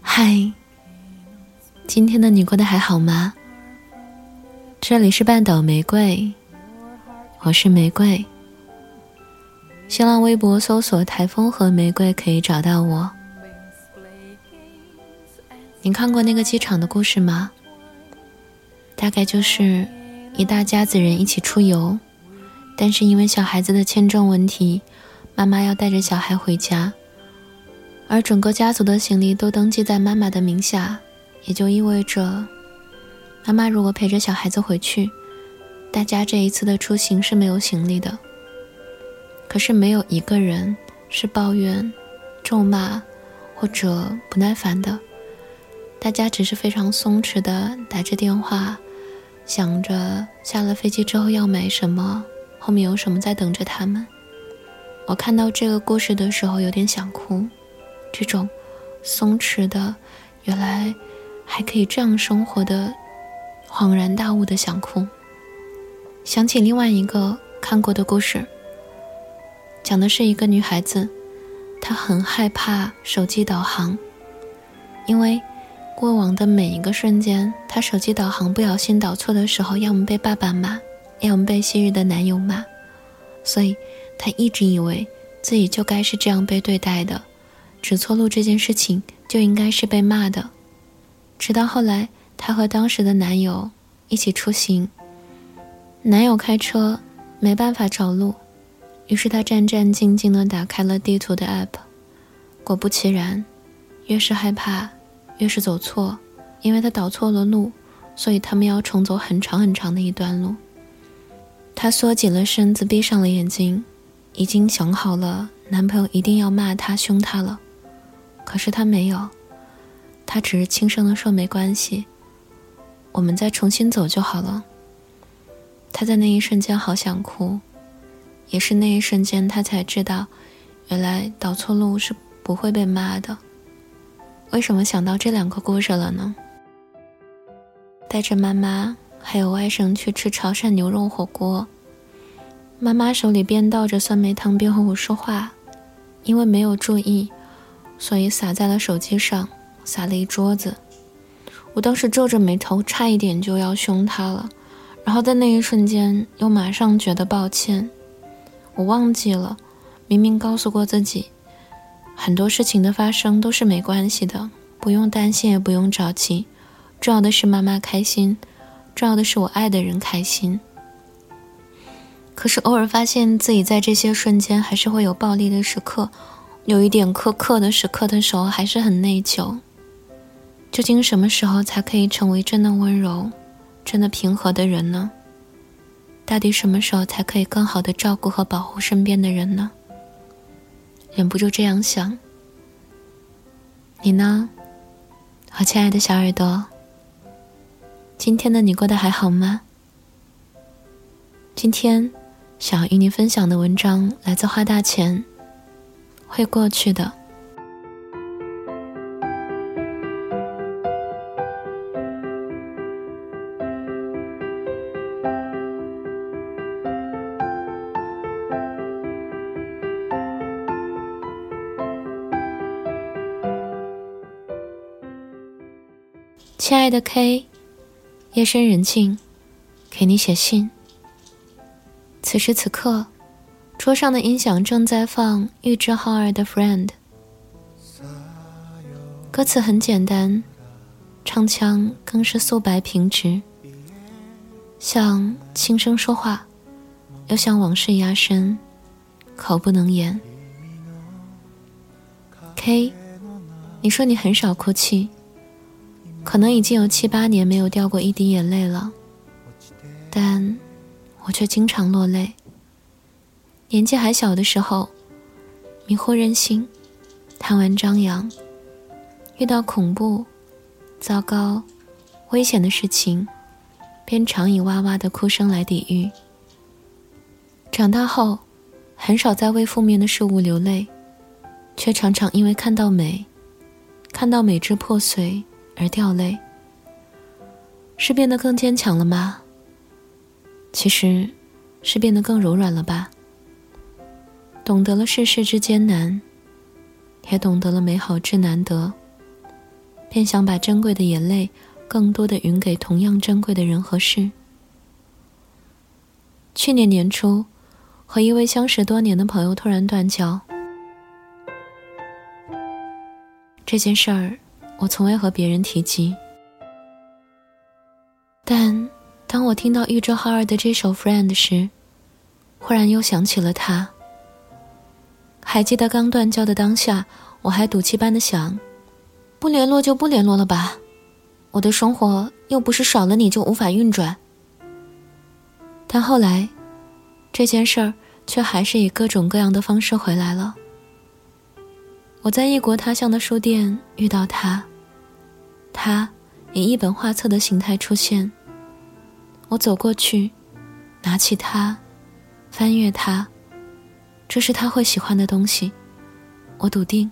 嗨，今天的你过得还好吗？这里是半岛玫瑰，我是玫瑰。新浪微博搜索“台风和玫瑰”可以找到我。你看过那个机场的故事吗？大概就是一大家子人一起出游，但是因为小孩子的签证问题，妈妈要带着小孩回家。而整个家族的行李都登记在妈妈的名下，也就意味着，妈妈如果陪着小孩子回去，大家这一次的出行是没有行李的。可是没有一个人是抱怨、咒骂或者不耐烦的，大家只是非常松弛的打着电话，想着下了飞机之后要买什么，后面有什么在等着他们。我看到这个故事的时候，有点想哭。这种松弛的，原来还可以这样生活的，恍然大悟的想哭。想起另外一个看过的故事，讲的是一个女孩子，她很害怕手机导航，因为过往的每一个瞬间，她手机导航不小心导错的时候，要么被爸爸骂，要么被昔日的男友骂，所以她一直以为自己就该是这样被对待的。指错路这件事情就应该是被骂的，直到后来，她和当时的男友一起出行，男友开车没办法找路，于是她战战兢兢地打开了地图的 app，果不其然，越是害怕，越是走错，因为她导错了路，所以他们要重走很长很长的一段路。她缩紧了身子，闭上了眼睛，已经想好了，男朋友一定要骂她、凶她了。可是他没有，他只是轻声的说：“没关系，我们再重新走就好了。”他在那一瞬间好想哭，也是那一瞬间他才知道，原来导错路是不会被骂的。为什么想到这两个故事了呢？带着妈妈还有外甥去吃潮汕牛肉火锅，妈妈手里边倒着酸梅汤边和我说话，因为没有注意。所以洒在了手机上，洒了一桌子。我当时皱着眉头，差一点就要凶他了。然后在那一瞬间，又马上觉得抱歉。我忘记了，明明告诉过自己，很多事情的发生都是没关系的，不用担心，也不用着急。重要的是妈妈开心，重要的是我爱的人开心。可是偶尔发现自己在这些瞬间，还是会有暴力的时刻。有一点苛刻的时刻的时候，还是很内疚。究竟什么时候才可以成为真的温柔、真的平和的人呢？到底什么时候才可以更好的照顾和保护身边的人呢？忍不住这样想。你呢，我亲爱的小耳朵？今天的你过得还好吗？今天想要与你分享的文章来自花大钱。会过去的。亲爱的 K，夜深人静，给你写信。此时此刻。桌上的音响正在放玉置浩二的《Friend》，歌词很简单，唱腔更是素白平直，像轻声说话，又像往事压身，口不能言。K，你说你很少哭泣，可能已经有七八年没有掉过一滴眼泪了，但我却经常落泪。年纪还小的时候，迷惑任性，贪玩张扬，遇到恐怖、糟糕、危险的事情，便常以哇哇的哭声来抵御。长大后，很少再为负面的事物流泪，却常常因为看到美，看到美之破碎而掉泪。是变得更坚强了吗？其实，是变得更柔软了吧。懂得了世事之艰难，也懂得了美好之难得，便想把珍贵的眼泪更多的匀给同样珍贵的人和事。去年年初，和一位相识多年的朋友突然断交。这件事儿，我从未和别人提及。我听到玉州浩二的这首《Friend》时，忽然又想起了他。还记得刚断交的当下，我还赌气般的想：不联络就不联络了吧，我的生活又不是少了你就无法运转。但后来，这件事儿却还是以各种各样的方式回来了。我在异国他乡的书店遇到他，他以一本画册的形态出现。我走过去，拿起它，翻阅它。这是他会喜欢的东西，我笃定。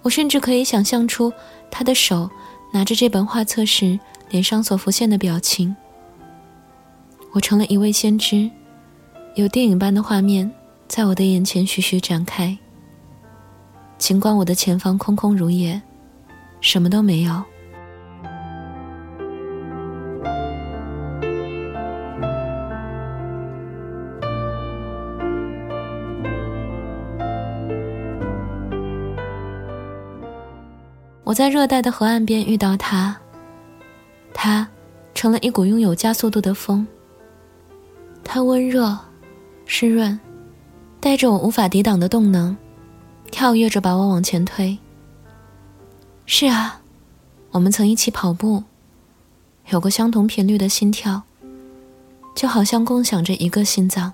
我甚至可以想象出他的手拿着这本画册时脸上所浮现的表情。我成了一位先知，有电影般的画面在我的眼前徐徐展开。尽管我的前方空空如也，什么都没有。我在热带的河岸边遇到他，他成了一股拥有加速度的风。他温热、湿润，带着我无法抵挡的动能，跳跃着把我往前推。是啊，我们曾一起跑步，有过相同频率的心跳，就好像共享着一个心脏。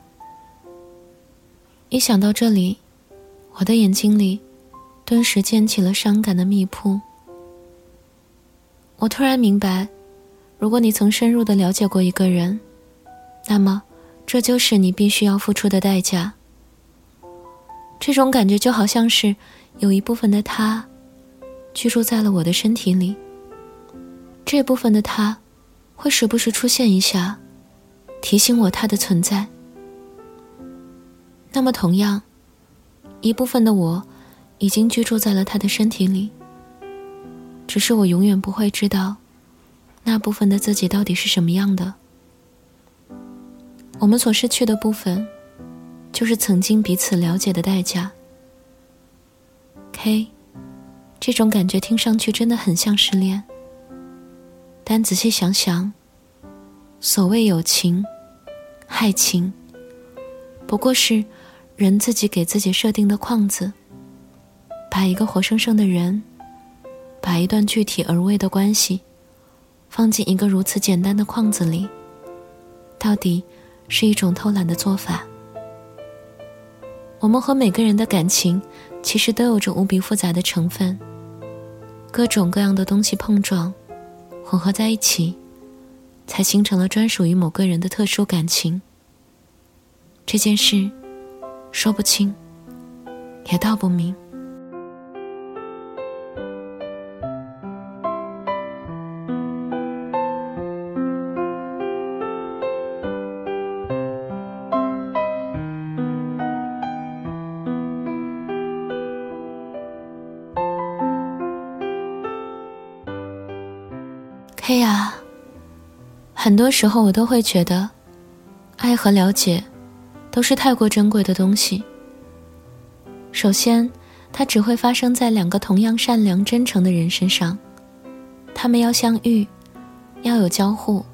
一想到这里，我的眼睛里。顿时溅起了伤感的密瀑。我突然明白，如果你曾深入的了解过一个人，那么这就是你必须要付出的代价。这种感觉就好像是有一部分的他居住在了我的身体里，这部分的他会时不时出现一下，提醒我他的存在。那么同样，一部分的我。已经居住在了他的身体里。只是我永远不会知道，那部分的自己到底是什么样的。我们所失去的部分，就是曾经彼此了解的代价。K，这种感觉听上去真的很像失恋。但仔细想想，所谓友情、爱情，不过是人自己给自己设定的框子。把一个活生生的人，把一段具体而微的关系，放进一个如此简单的框子里，到底是一种偷懒的做法。我们和每个人的感情，其实都有着无比复杂的成分，各种各样的东西碰撞，混合在一起，才形成了专属于某个人的特殊感情。这件事，说不清，也道不明。嘿呀，很多时候我都会觉得，爱和了解都是太过珍贵的东西。首先，它只会发生在两个同样善良、真诚的人身上，他们要相遇，要有交互，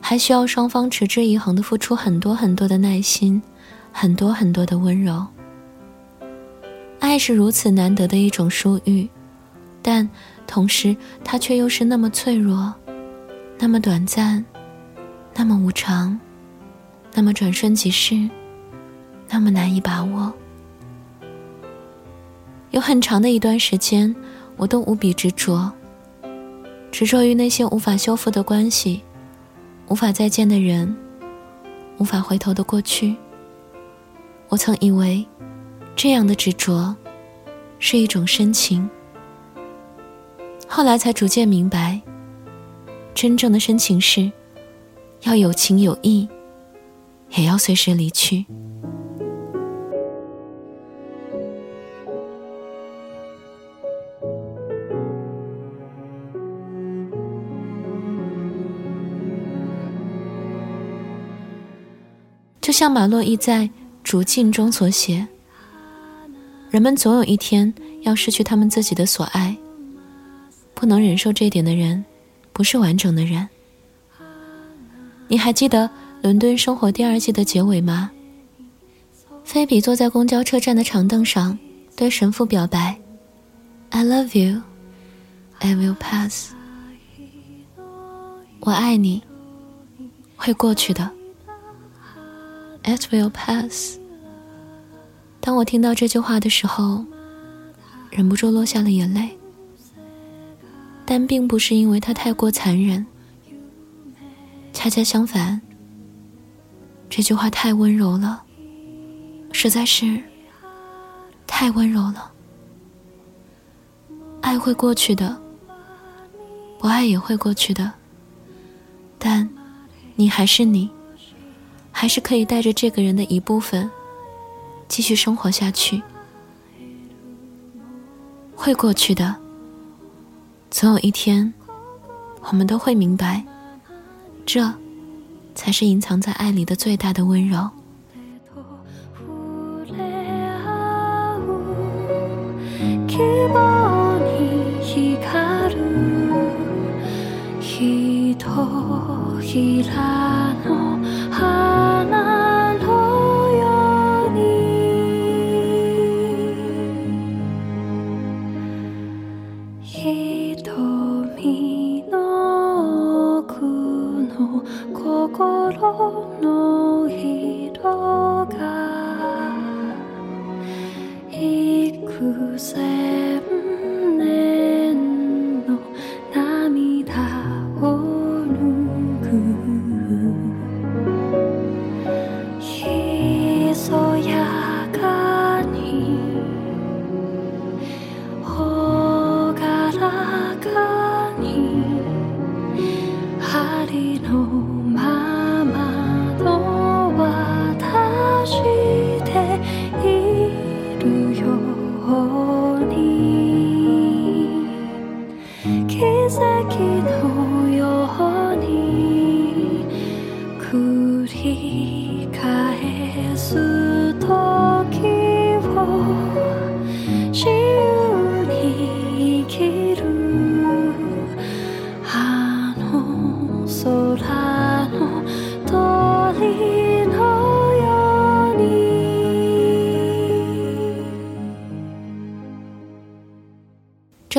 还需要双方持之以恒的付出很多很多的耐心，很多很多的温柔。爱是如此难得的一种殊遇，但。同时，它却又是那么脆弱，那么短暂，那么无常，那么转瞬即逝，那么难以把握。有很长的一段时间，我都无比执着，执着于那些无法修复的关系，无法再见的人，无法回头的过去。我曾以为，这样的执着，是一种深情。后来才逐渐明白真正的深情是要有情有义也要随时离去。就像马洛伊在竹径中所写人们总有一天要失去他们自己的所爱不能忍受这点的人，不是完整的人。”你还记得《伦敦生活》第二季的结尾吗？菲比坐在公交车站的长凳上，对神父表白：“I love you, I will pass。”我爱你，会过去的。It will pass。当我听到这句话的时候，忍不住落下了眼泪。但并不是因为他太过残忍，恰恰相反，这句话太温柔了，实在是太温柔了。爱会过去的，不爱也会过去的。但，你还是你，还是可以带着这个人的一部分，继续生活下去。会过去的，总有一天，我们都会明白，这，才是隐藏在爱里的最大的温柔。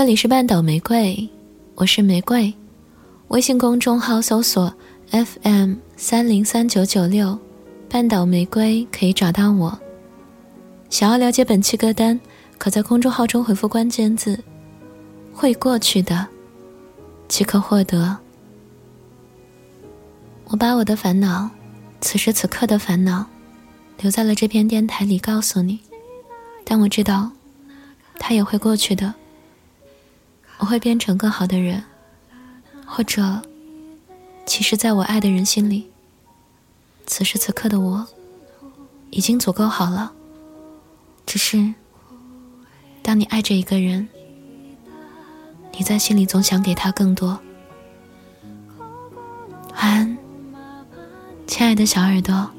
这里是半岛玫瑰，我是玫瑰。微信公众号搜索 FM 三零三九九六，半岛玫瑰可以找到我。想要了解本期歌单，可在公众号中回复关键字“会过去的”，即可获得。我把我的烦恼，此时此刻的烦恼，留在了这篇电台里，告诉你。但我知道，它也会过去的。我会变成更好的人，或者，其实，在我爱的人心里，此时此刻的我，已经足够好了。只是，当你爱着一个人，你在心里总想给他更多。晚安，亲爱的小耳朵。